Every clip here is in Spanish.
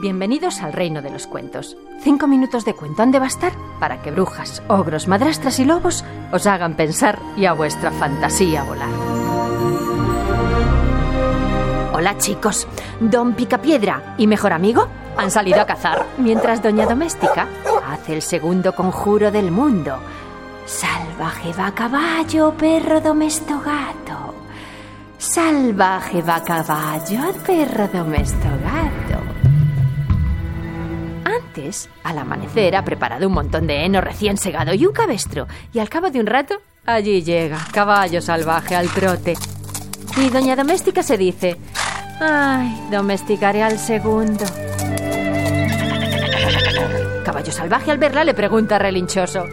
Bienvenidos al reino de los cuentos. Cinco minutos de cuento han de bastar para que brujas, ogros, madrastras y lobos os hagan pensar y a vuestra fantasía volar. Hola chicos, Don Picapiedra y mejor amigo han salido a cazar, mientras Doña Doméstica hace el segundo conjuro del mundo. Salvaje va caballo, perro domesto gato. Salvaje va caballo, perro domesto gato. Al amanecer, ha preparado un montón de heno recién segado y un cabestro. Y al cabo de un rato, allí llega, caballo salvaje al trote. Y doña Doméstica se dice, ay, domesticaré al segundo. Caballo salvaje al verla le pregunta relinchoso,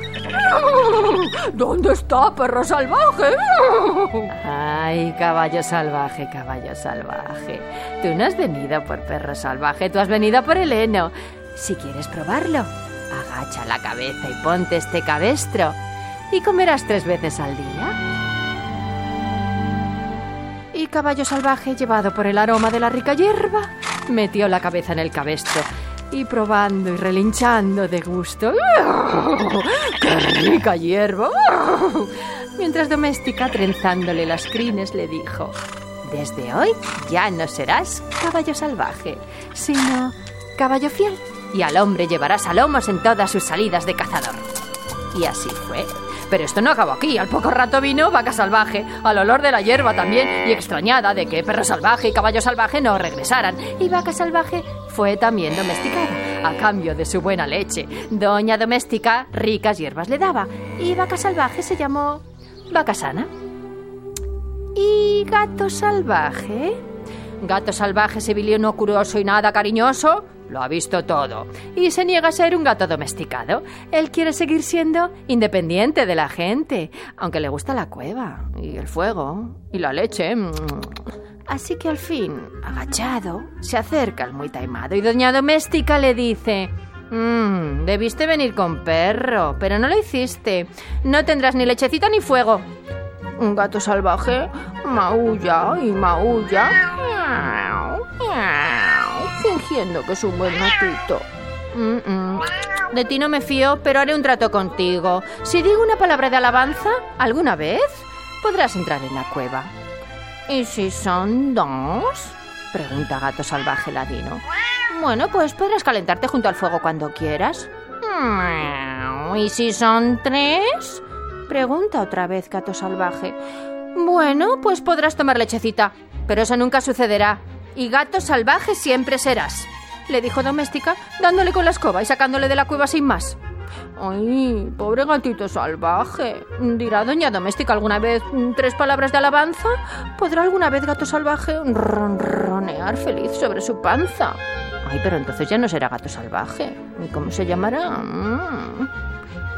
¿Dónde está, perro salvaje? Ay, caballo salvaje, caballo salvaje. Tú no has venido por perro salvaje, tú has venido por el heno. Si quieres probarlo, agacha la cabeza y ponte este cabestro y comerás tres veces al día. Y caballo salvaje, llevado por el aroma de la rica hierba, metió la cabeza en el cabestro y probando y relinchando de gusto. ¡Qué rica hierba! Mientras Doméstica, trenzándole las crines, le dijo, Desde hoy ya no serás caballo salvaje, sino caballo fiel, y al hombre llevarás a en todas sus salidas de cazador. Y así fue. Pero esto no acabó aquí. Al poco rato vino vaca salvaje, al olor de la hierba también, y extrañada de que perro salvaje y caballo salvaje no regresaran. Y vaca salvaje fue también domesticada, a cambio de su buena leche. Doña Doméstica ricas hierbas le daba, y vaca salvaje se llamó vaca sana. ¿Y gato salvaje? Gato salvaje no curioso y nada cariñoso, lo ha visto todo y se niega a ser un gato domesticado. Él quiere seguir siendo independiente de la gente, aunque le gusta la cueva y el fuego y la leche. Así que al fin, agachado, se acerca al muy taimado y doña doméstica le dice... Mmm, debiste venir con perro, pero no lo hiciste. No tendrás ni lechecita ni fuego. Un gato salvaje maulla y maulla fingiendo que es un buen gatito. De ti no me fío, pero haré un trato contigo. Si digo una palabra de alabanza, alguna vez podrás entrar en la cueva. ¿Y si son dos? Pregunta Gato Salvaje Ladino. Bueno, pues podrás calentarte junto al fuego cuando quieras. ¿Y si son tres? Pregunta otra vez Gato Salvaje. Bueno, pues podrás tomar lechecita, pero eso nunca sucederá y gato salvaje siempre serás, le dijo Doméstica, dándole con la escoba y sacándole de la cueva sin más. Ay, pobre gatito salvaje. ¿Dirá doña Doméstica alguna vez tres palabras de alabanza? ¿Podrá alguna vez gato salvaje ronronear feliz sobre su panza? Ay, pero entonces ya no será gato salvaje. ¿Y cómo se llamará? Mm.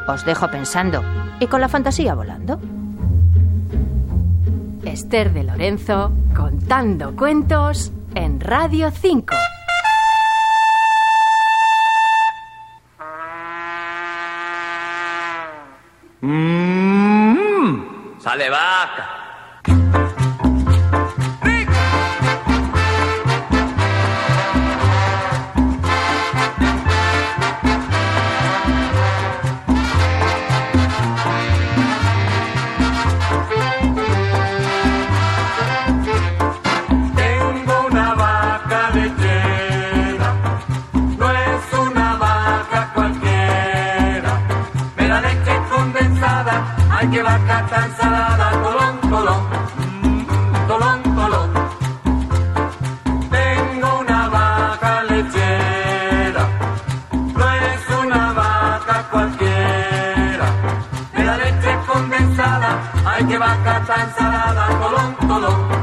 Os dejo pensando y con la fantasía volando. Esther de Lorenzo contando cuentos en Radio 5. Mmm, sale vaca. esta ensalada, colón, colón, mmm, colón, colón. Tengo una vaca lechera, no es una vaca cualquiera. De la leche condensada, hay que vaca tan salada, colón, colón.